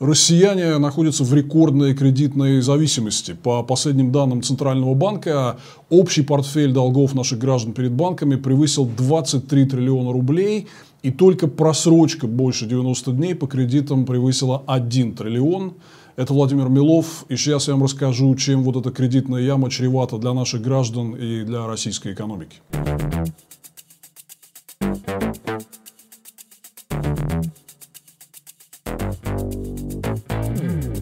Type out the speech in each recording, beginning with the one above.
Россияне находятся в рекордной кредитной зависимости. По последним данным Центрального банка, общий портфель долгов наших граждан перед банками превысил 23 триллиона рублей. И только просрочка больше 90 дней по кредитам превысила 1 триллион. Это Владимир Милов. И сейчас я вам расскажу, чем вот эта кредитная яма чревата для наших граждан и для российской экономики.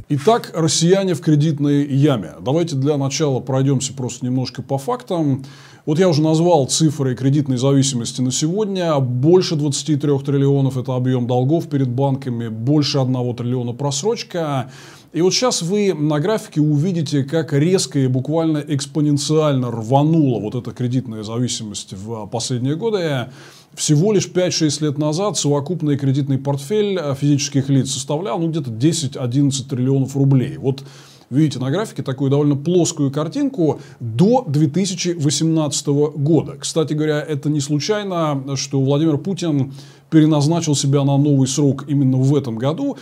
Итак, россияне в кредитной яме. Давайте для начала пройдемся просто немножко по фактам. Вот я уже назвал цифры кредитной зависимости на сегодня. Больше 23 триллионов – это объем долгов перед банками, больше 1 триллиона просрочка. И вот сейчас вы на графике увидите, как резко и буквально экспоненциально рванула вот эта кредитная зависимость в последние годы. Всего лишь 5-6 лет назад совокупный кредитный портфель физических лиц составлял ну, где-то 10-11 триллионов рублей. Вот видите на графике такую довольно плоскую картинку до 2018 года. Кстати говоря, это не случайно, что Владимир Путин переназначил себя на новый срок именно в этом году.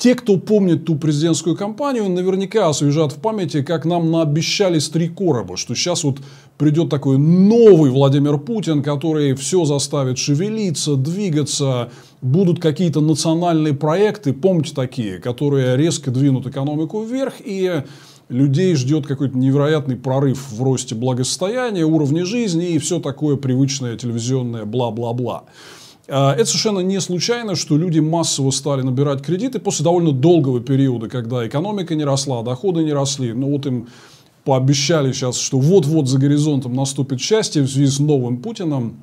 Те, кто помнит ту президентскую кампанию, наверняка освежат в памяти, как нам наобещали с три короба, что сейчас вот придет такой новый Владимир Путин, который все заставит шевелиться, двигаться, будут какие-то национальные проекты, помните такие, которые резко двинут экономику вверх и людей ждет какой-то невероятный прорыв в росте благосостояния, уровня жизни и все такое привычное телевизионное бла-бла-бла. А, это совершенно не случайно, что люди массово стали набирать кредиты после довольно долгого периода, когда экономика не росла, доходы не росли. Ну вот им пообещали сейчас, что вот-вот за горизонтом наступит счастье в связи с новым Путиным.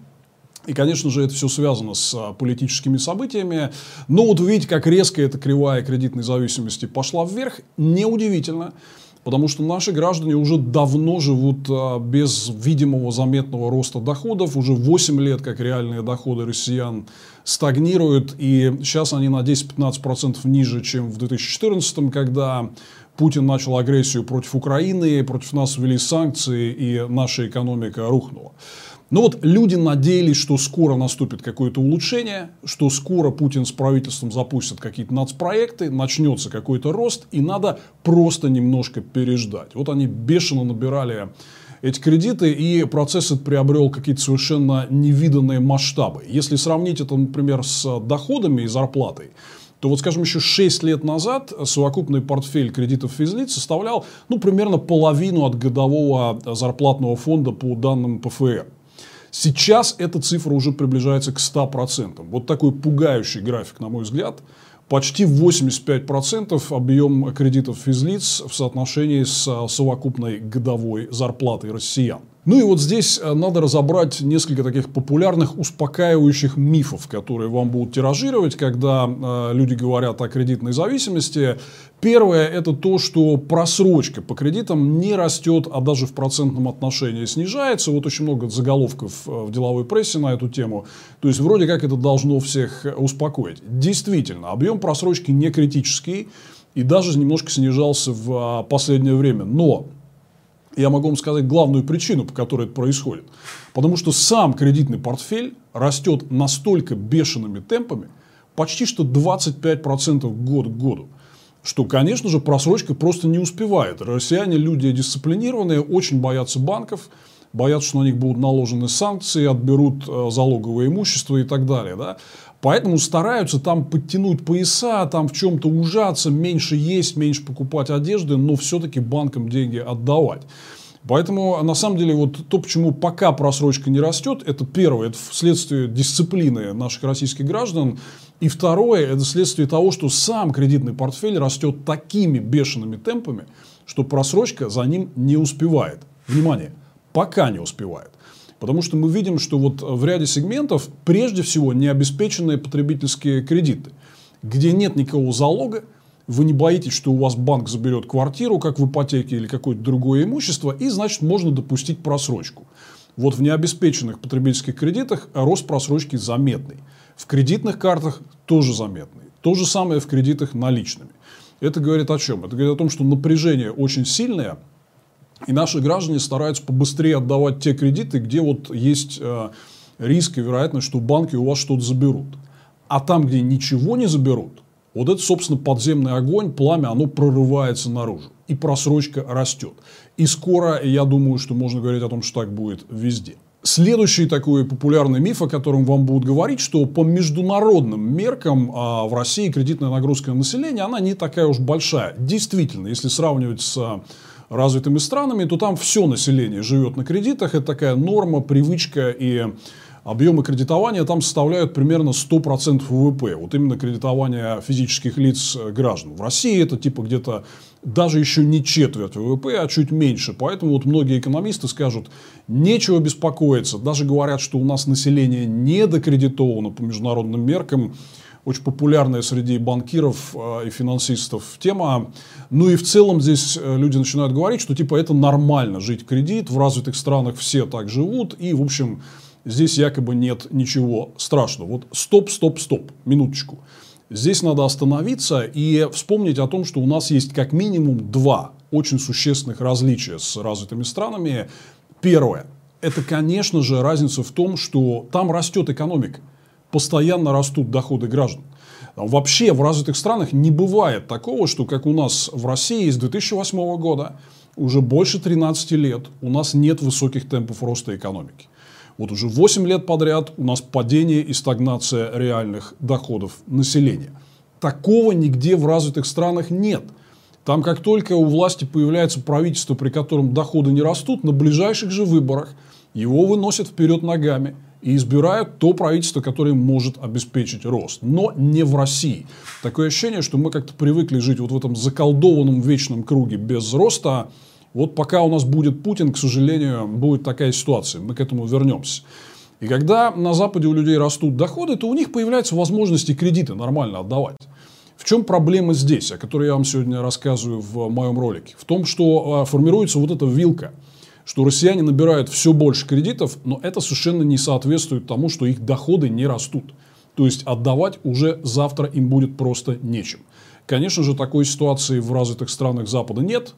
И, конечно же, это все связано с а, политическими событиями. Но вот видите, как резко эта кривая кредитной зависимости пошла вверх. Неудивительно. Потому что наши граждане уже давно живут а, без видимого заметного роста доходов. Уже 8 лет, как реальные доходы россиян стагнируют. И сейчас они на 10-15% ниже, чем в 2014, когда Путин начал агрессию против Украины, против нас ввели санкции, и наша экономика рухнула. Но вот люди надеялись, что скоро наступит какое-то улучшение, что скоро Путин с правительством запустят какие-то нацпроекты, начнется какой-то рост, и надо просто немножко переждать. Вот они бешено набирали эти кредиты, и процесс этот приобрел какие-то совершенно невиданные масштабы. Если сравнить это, например, с доходами и зарплатой, то вот, скажем, еще 6 лет назад совокупный портфель кредитов физлиц составлял ну, примерно половину от годового зарплатного фонда по данным ПФР. Сейчас эта цифра уже приближается к 100%. Вот такой пугающий график, на мой взгляд. Почти 85% объем кредитов физлиц в соотношении с совокупной годовой зарплатой россиян. Ну и вот здесь э, надо разобрать несколько таких популярных успокаивающих мифов, которые вам будут тиражировать, когда э, люди говорят о кредитной зависимости. Первое – это то, что просрочка по кредитам не растет, а даже в процентном отношении снижается. Вот очень много заголовков э, в деловой прессе на эту тему. То есть, вроде как это должно всех успокоить. Действительно, объем просрочки не критический и даже немножко снижался в последнее время. Но я могу вам сказать главную причину, по которой это происходит. Потому что сам кредитный портфель растет настолько бешеными темпами, почти что 25% год к году. Что, конечно же, просрочка просто не успевает. Россияне люди дисциплинированные, очень боятся банков, боятся, что на них будут наложены санкции, отберут э, залоговое имущество и так далее. Да? Поэтому стараются там подтянуть пояса, там в чем-то ужаться, меньше есть, меньше покупать одежды, но все-таки банкам деньги отдавать. Поэтому, на самом деле, вот то, почему пока просрочка не растет, это первое, это следствие дисциплины наших российских граждан. И второе, это следствие того, что сам кредитный портфель растет такими бешеными темпами, что просрочка за ним не успевает. Внимание, пока не успевает. Потому что мы видим, что вот в ряде сегментов прежде всего необеспеченные потребительские кредиты, где нет никакого залога, вы не боитесь, что у вас банк заберет квартиру, как в ипотеке или какое-то другое имущество, и значит можно допустить просрочку. Вот в необеспеченных потребительских кредитах рост просрочки заметный. В кредитных картах тоже заметный. То же самое в кредитах наличными. Это говорит о чем? Это говорит о том, что напряжение очень сильное, и наши граждане стараются побыстрее отдавать те кредиты, где вот есть э, риск и вероятность, что банки у вас что-то заберут. А там, где ничего не заберут, Вот это, собственно, подземный огонь, пламя, оно прорывается наружу. И просрочка растет. И скоро, я думаю, что можно говорить о том, что так будет везде. Следующий такой популярный миф, о котором вам будут говорить, что по международным меркам а в России кредитная нагрузка на население, она не такая уж большая. Действительно, если сравнивать с развитыми странами, то там все население живет на кредитах. Это такая норма, привычка и объемы кредитования там составляют примерно 100% ВВП. Вот именно кредитование физических лиц э, граждан. В России это типа где-то даже еще не четверть ВВП, а чуть меньше. Поэтому вот многие экономисты скажут, нечего беспокоиться. Даже говорят, что у нас население недокредитовано по международным меркам очень популярная среди банкиров э, и финансистов тема. Ну и в целом здесь э, люди начинают говорить, что типа это нормально жить кредит, в развитых странах все так живут, и в общем здесь якобы нет ничего страшного. Вот стоп, стоп, стоп, минуточку. Здесь надо остановиться и вспомнить о том, что у нас есть как минимум два очень существенных различия с развитыми странами. Первое. Это, конечно же, разница в том, что там растет экономика постоянно растут доходы граждан. Вообще в развитых странах не бывает такого, что как у нас в России с 2008 года уже больше 13 лет у нас нет высоких темпов роста экономики. Вот уже 8 лет подряд у нас падение и стагнация реальных доходов населения. Такого нигде в развитых странах нет. Там как только у власти появляется правительство, при котором доходы не растут, на ближайших же выборах его выносят вперед ногами – и избирают то правительство, которое может обеспечить рост. Но не в России. Такое ощущение, что мы как-то привыкли жить вот в этом заколдованном вечном круге без роста. Вот пока у нас будет Путин, к сожалению, будет такая ситуация. Мы к этому вернемся. И когда на Западе у людей растут доходы, то у них появляются возможности кредиты нормально отдавать. В чем проблема здесь, о которой я вам сегодня рассказываю в моем ролике? В том, что а, формируется вот эта вилка – что россияне набирают все больше кредитов, но это совершенно не соответствует тому, что их доходы не растут. То есть отдавать уже завтра им будет просто нечем. Конечно же, такой ситуации в развитых странах Запада нет.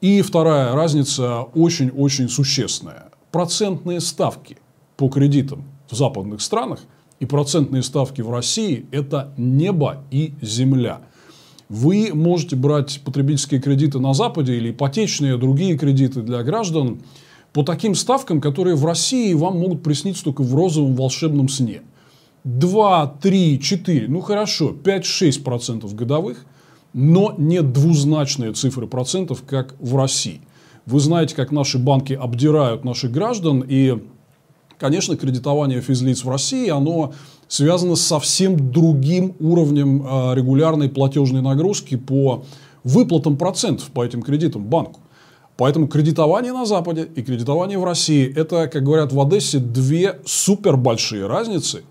И вторая разница очень-очень существенная. Процентные ставки по кредитам в западных странах и процентные ставки в России – это небо и земля – вы можете брать потребительские кредиты на Западе или ипотечные, другие кредиты для граждан по таким ставкам, которые в России вам могут присниться только в розовом волшебном сне. 2, 3, 4, ну хорошо, 5-6% годовых, но не двузначные цифры процентов, как в России. Вы знаете, как наши банки обдирают наших граждан, и, конечно, кредитование физлиц в России, оно связано с совсем другим уровнем а, регулярной платежной нагрузки по выплатам процентов по этим кредитам банку. Поэтому кредитование на Западе и кредитование в России – это, как говорят в Одессе, две супер большие разницы.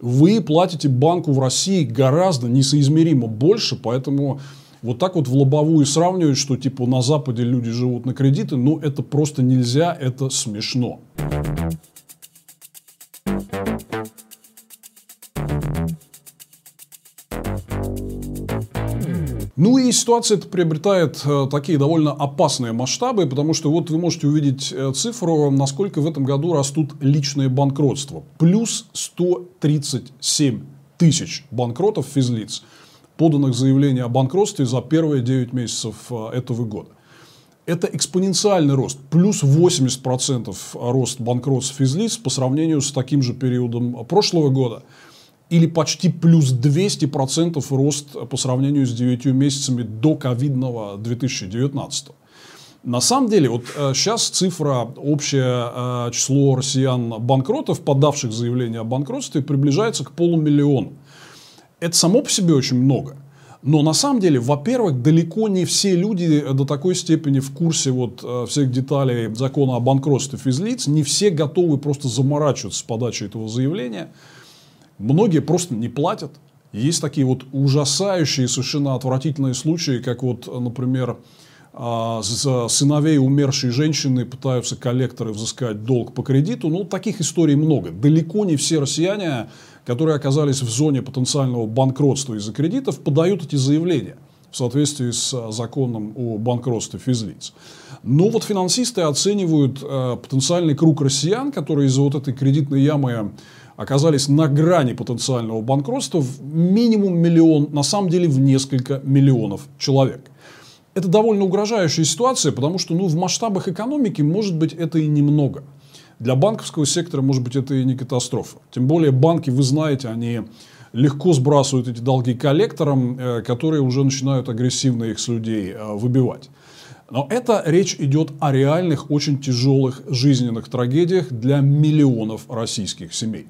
Вы платите банку в России гораздо несоизмеримо больше, поэтому вот так вот в лобовую сравнивать, что типа на Западе люди живут на кредиты, ну это просто нельзя, это смешно. Ну и ситуация приобретает э, такие довольно опасные масштабы, потому что вот вы можете увидеть э, цифру, насколько в этом году растут личные банкротства. Плюс 137 тысяч банкротов физлиц, поданных заявлений о банкротстве за первые 9 месяцев э, этого года. Это экспоненциальный рост, плюс 80% рост банкротств физлиц по сравнению с таким же периодом прошлого года – или почти плюс 200% рост по сравнению с 9 месяцами до ковидного 2019. На самом деле, вот сейчас э, цифра, общее э, число россиян-банкротов, подавших заявление о банкротстве, приближается к полумиллиону. Это само по себе очень много. Но на самом деле, во-первых, далеко не все люди до такой степени в курсе вот э, всех деталей закона о банкротстве физлиц, не все готовы просто заморачиваться с подачей этого заявления – Многие просто не платят. Есть такие вот ужасающие, совершенно отвратительные случаи, как вот, например, а, сыновей умершей женщины пытаются коллекторы взыскать долг по кредиту. Ну, таких историй много. Далеко не все россияне, которые оказались в зоне потенциального банкротства из-за кредитов, подают эти заявления в соответствии с законом о банкротстве физлиц. Но вот финансисты оценивают э, потенциальный круг россиян, которые из-за вот этой кредитной ямы оказались на грани потенциального банкротства в минимум миллион, на самом деле в несколько миллионов человек. Это довольно угрожающая ситуация, потому что ну, в масштабах экономики, может быть, это и немного. Для банковского сектора, может быть, это и не катастрофа. Тем более банки, вы знаете, они легко сбрасывают эти долги коллекторам, э, которые уже начинают агрессивно их с людей э, выбивать. Но это речь идет о реальных, очень тяжелых жизненных трагедиях для миллионов российских семей.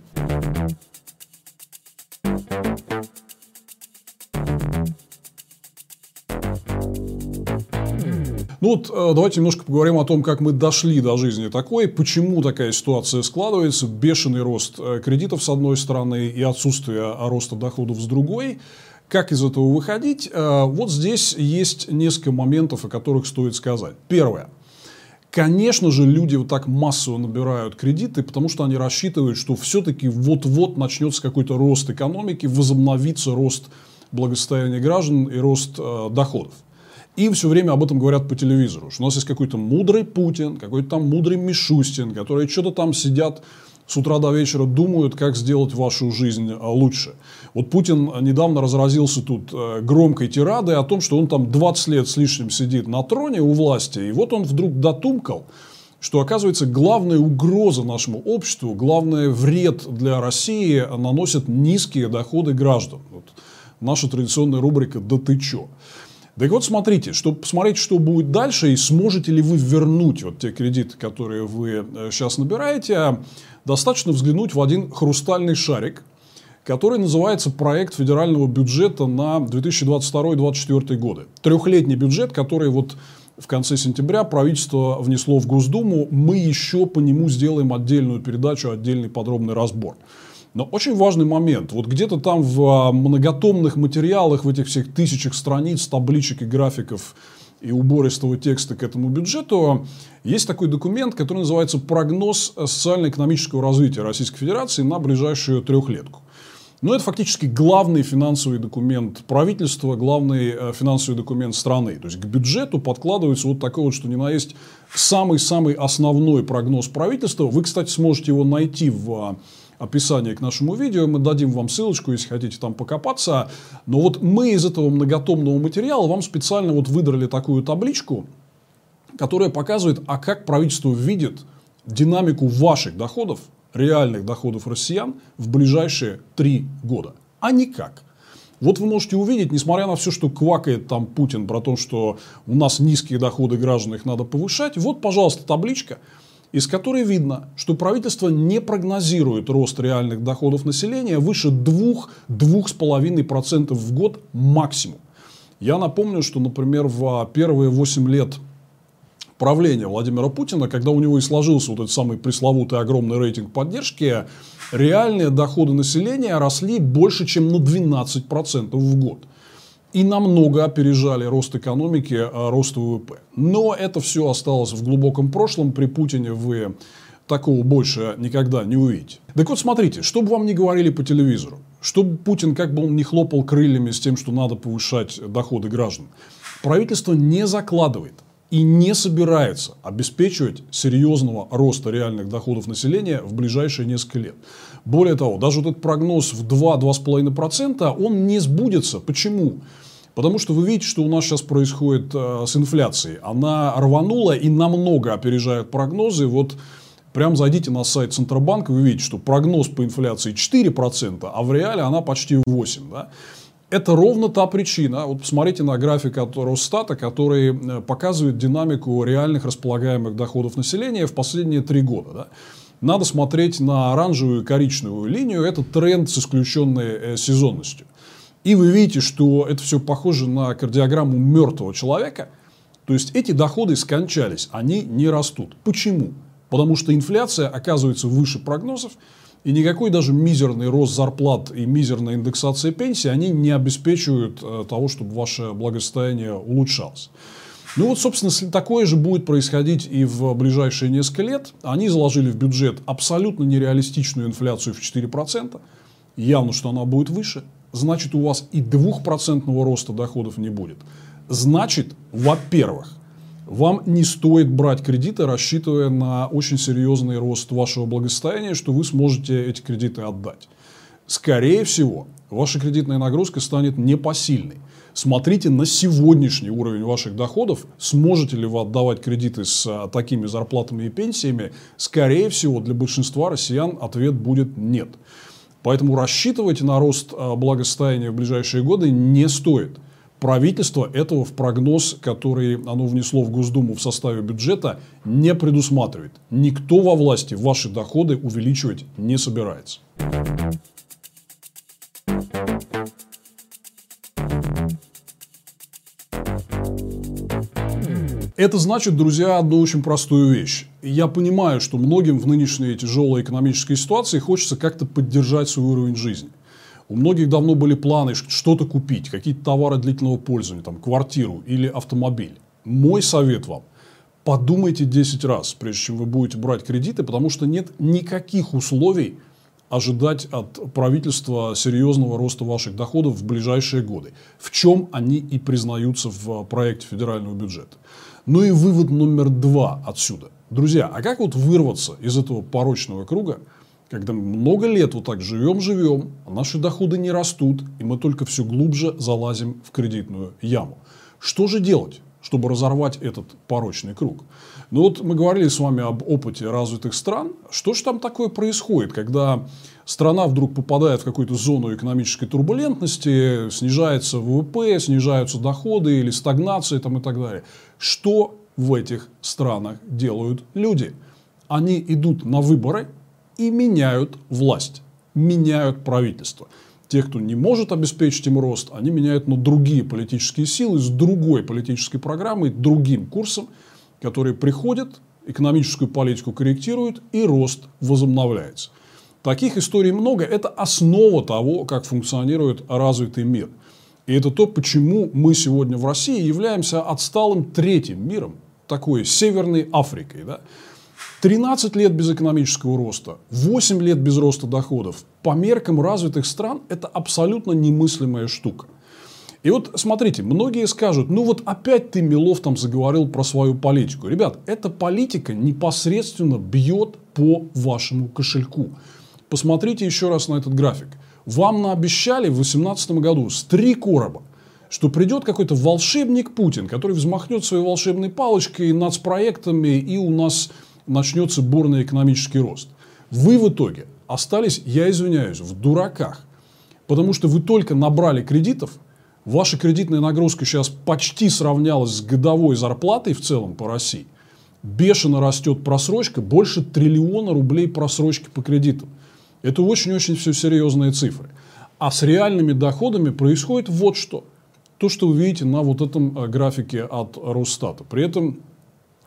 Ну вот э, давайте немножко поговорим о том, как мы дошли до жизни такой, почему такая ситуация складывается, бешеный рост э, кредитов с одной стороны и отсутствие роста доходов с другой. Как из этого выходить? Э, вот здесь есть несколько моментов, о которых стоит сказать. Первое. Конечно же, люди вот так массово набирают кредиты, потому что они рассчитывают, что все-таки вот-вот начнется какой-то рост экономики, возобновится рост благосостояния граждан и рост э, доходов. И все время об этом говорят по телевизору, что у нас есть какой-то мудрый Путин, какой-то там мудрый Мишустин, которые что-то там сидят с утра до вечера думают, как сделать вашу жизнь э, лучше. Вот Путин недавно разразился тут э, громкой тирадой о том, что он там 20 лет с лишним сидит на троне у власти, и вот он вдруг дотумкал, что, оказывается, главная угроза нашему обществу, главный вред для России наносят низкие доходы граждан. Вот наша традиционная рубрика «Да ты чё?». Так вот, смотрите, чтобы посмотреть, что будет дальше, и сможете ли вы вернуть вот те кредиты, которые вы сейчас э, набираете, достаточно взглянуть в один хрустальный шарик, который называется проект федерального бюджета на 2022-2024 годы. Трехлетний бюджет, который вот в конце сентября правительство внесло в Госдуму. Мы еще по нему сделаем отдельную передачу, отдельный подробный разбор. Но очень важный момент. Вот где-то там в а, многотомных материалах, в этих всех тысячах страниц, табличек и графиков и убористого текста к этому бюджету, есть такой документ, который называется «Прогноз социально-экономического развития Российской Федерации на ближайшую трехлетку». Но это фактически главный финансовый документ правительства, главный э, финансовый документ страны. То есть к бюджету подкладывается вот такой вот, что ни на есть, самый-самый основной прогноз правительства. Вы, кстати, сможете его найти в описании к нашему видео. Мы дадим вам ссылочку, если хотите там покопаться. Но вот мы из этого многотомного материала вам специально вот выдрали такую табличку, которая показывает, а как правительство видит динамику ваших доходов, реальных доходов россиян в ближайшие три года. А никак. Вот вы можете увидеть, несмотря на все, что квакает там Путин про то, что у нас низкие доходы граждан, их надо повышать, вот, пожалуйста, табличка – из которой видно, что правительство не прогнозирует рост реальных доходов населения выше 2-2,5% в год максимум. Я напомню, что, например, в первые 8 лет правления Владимира Путина, когда у него и сложился вот этот самый пресловутый огромный рейтинг поддержки, реальные доходы населения росли больше, чем на 12% в год и намного опережали рост экономики, а, рост ВВП. Но это все осталось в глубоком прошлом. При Путине вы такого больше никогда не увидите. Так вот, смотрите, что бы вам ни говорили по телевизору, чтобы Путин, как бы он ни хлопал крыльями с тем, что надо повышать доходы граждан, правительство не закладывает и не собирается обеспечивать серьезного роста реальных доходов населения в ближайшие несколько лет. Более того, даже вот этот прогноз в 2-2,5% он не сбудется. Почему? Потому что вы видите, что у нас сейчас происходит э, с инфляцией. Она рванула и намного опережает прогнозы. Вот прям зайдите на сайт Центробанка, вы видите, что прогноз по инфляции 4%, а в реале она почти 8%. Да? Это ровно та причина. Вот посмотрите на график от Росстата, который э, показывает динамику реальных располагаемых доходов населения в последние три года. Да? Надо смотреть на оранжевую и коричневую линию. Это тренд с исключенной э, сезонностью. И вы видите, что это все похоже на кардиограмму мертвого человека. То есть эти доходы скончались, они не растут. Почему? Потому что инфляция оказывается выше прогнозов, и никакой даже мизерный рост зарплат и мизерная индексация пенсии, они не обеспечивают э, того, чтобы ваше благосостояние улучшалось. Ну вот, собственно, такое же будет происходить и в ближайшие несколько лет. Они заложили в бюджет абсолютно нереалистичную инфляцию в 4%. Явно, что она будет выше значит у вас и двухпроцентного роста доходов не будет. Значит, во-первых, Вам не стоит брать кредиты, рассчитывая на очень серьезный рост вашего благосостояния, что вы сможете эти кредиты отдать. Скорее всего, ваша кредитная нагрузка станет непосильной. Смотрите на сегодняшний уровень ваших доходов. Сможете ли вы отдавать кредиты с а, такими зарплатами и пенсиями? Скорее всего, для большинства россиян ответ будет нет. Поэтому рассчитывать на рост а, благосостояния в ближайшие годы не стоит. Правительство этого в прогноз, который оно внесло в Госдуму в составе бюджета, не предусматривает. Никто во власти ваши доходы увеличивать не собирается. Это значит, друзья, одну очень простую вещь. Я понимаю, что многим в нынешней тяжелой экономической ситуации хочется как-то поддержать свой уровень жизни. У многих давно были планы что-то купить, какие-то товары длительного пользования, там, квартиру или автомобиль. Мой совет вам – подумайте 10 раз, прежде чем вы будете брать кредиты, потому что нет никаких условий ожидать от правительства серьезного роста ваших доходов в ближайшие годы. В чем они и признаются в проекте федерального бюджета. Ну и вывод номер два отсюда. Друзья, а как вот вырваться из этого порочного круга, когда много лет вот так живем-живем, а наши доходы не растут, и мы только все глубже залазим в кредитную яму? Что же делать, чтобы разорвать этот порочный круг? Ну вот мы говорили с вами об опыте развитых стран. Что же там такое происходит, когда страна вдруг попадает в какую-то зону экономической турбулентности, снижается ВВП, снижаются доходы или стагнация там и так далее. Что в этих странах делают люди? Они идут на выборы и меняют власть, меняют правительство. Те, кто не может обеспечить им рост, они меняют на другие политические силы с другой политической программой, другим курсом, которые приходят, экономическую политику корректируют и рост возобновляется. Таких историй много. Это основа того, как функционирует развитый мир. И это то, почему мы сегодня в России являемся отсталым третьим миром, такой Северной Африкой. Да? 13 лет без экономического роста, 8 лет без роста доходов. По меркам развитых стран это абсолютно немыслимая штука. И вот смотрите, многие скажут, ну вот опять ты, Милов, там заговорил про свою политику. Ребят, эта политика непосредственно бьет по вашему кошельку. Посмотрите еще раз на этот график. Вам наобещали в 2018 году с три короба, что придет какой-то волшебник Путин, который взмахнет своей волшебной палочкой над проектами, и у нас начнется бурный экономический рост. Вы в итоге остались, я извиняюсь, в дураках. Потому что вы только набрали кредитов, ваша кредитная нагрузка сейчас почти сравнялась с годовой зарплатой в целом по России. Бешено растет просрочка, больше триллиона рублей просрочки по кредитам. Это очень-очень все серьезные цифры. А с реальными доходами происходит вот что. То, что вы видите на вот этом э, графике от Росстата. При этом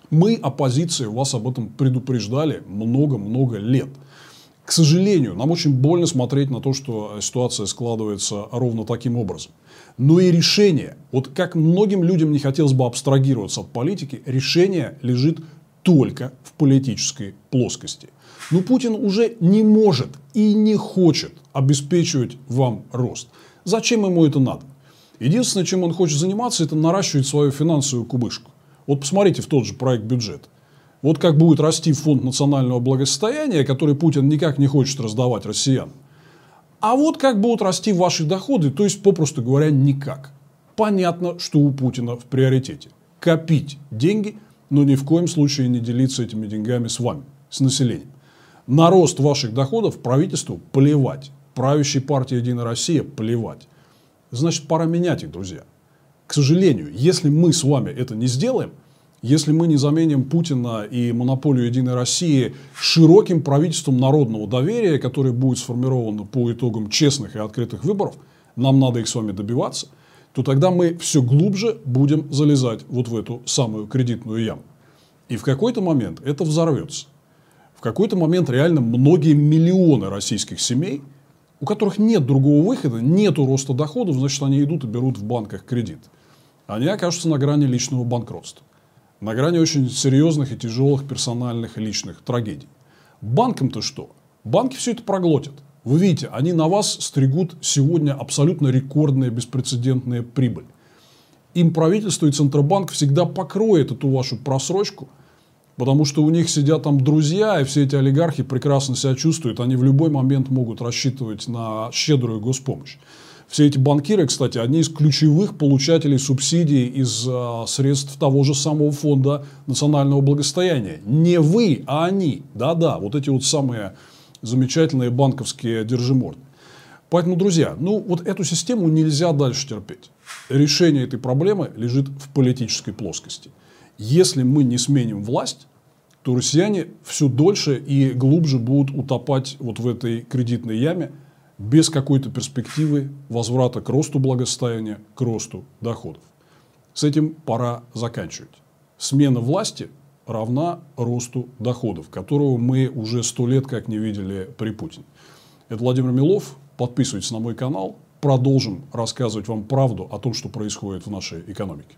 мы, оппозиция, вас об этом предупреждали много-много лет. К сожалению, нам очень больно смотреть на то, что ситуация складывается ровно таким образом. Но и решение, вот как многим людям не хотелось бы абстрагироваться от политики, решение лежит только в политической плоскости. Но Путин уже не может и не хочет обеспечивать вам рост. Зачем ему это надо? Единственное, чем он хочет заниматься, это наращивать свою финансовую кубышку. Вот посмотрите в тот же проект бюджета. Вот как будет расти фонд национального благосостояния, который Путин никак не хочет раздавать россиянам. А вот как будут расти ваши доходы, то есть, попросту говоря, никак. Понятно, что у Путина в приоритете. Копить деньги, но ни в коем случае не делиться этими деньгами с вами, с населением. На рост ваших доходов правительству плевать. Правящей партии «Единая Россия» плевать. Значит, пора менять их, друзья. К сожалению, если мы с вами это не сделаем, если мы не заменим Путина и монополию «Единой России» широким правительством народного доверия, которое будет сформировано по итогам честных и открытых выборов, нам надо их с вами добиваться, то тогда мы все глубже будем залезать вот в эту самую кредитную яму. И в какой-то момент это взорвется какой-то момент реально многие миллионы российских семей, у которых нет другого выхода, нет роста доходов, значит, они идут и берут в банках кредит. Они окажутся на грани личного банкротства. На грани очень серьезных и тяжелых персональных и личных трагедий. Банкам-то что? Банки все это проглотят. Вы видите, они на вас стригут сегодня абсолютно рекордная беспрецедентная прибыль. им правительство и Центробанк всегда покроет эту вашу просрочку, потому что у них сидят там друзья, и все эти олигархи прекрасно себя чувствуют, они в любой момент могут рассчитывать на щедрую госпомощь. Все эти банкиры, кстати, одни из ключевых получателей субсидий из э, средств того же самого фонда национального благосостояния. Не вы, а они. Да-да, вот эти вот самые замечательные банковские держиморды. Поэтому, друзья, ну вот эту систему нельзя дальше терпеть. Решение этой проблемы лежит в политической плоскости. Если мы не сменим власть, то россияне все дольше и глубже будут утопать вот в этой кредитной яме – без какой-то перспективы возврата к росту благосостояния, к росту доходов. С этим пора заканчивать. Смена власти равна росту доходов, которого мы уже сто лет как не видели при Путине. Это Владимир Милов. Подписывайтесь на мой канал. Продолжим рассказывать вам правду о том, что происходит в нашей экономике.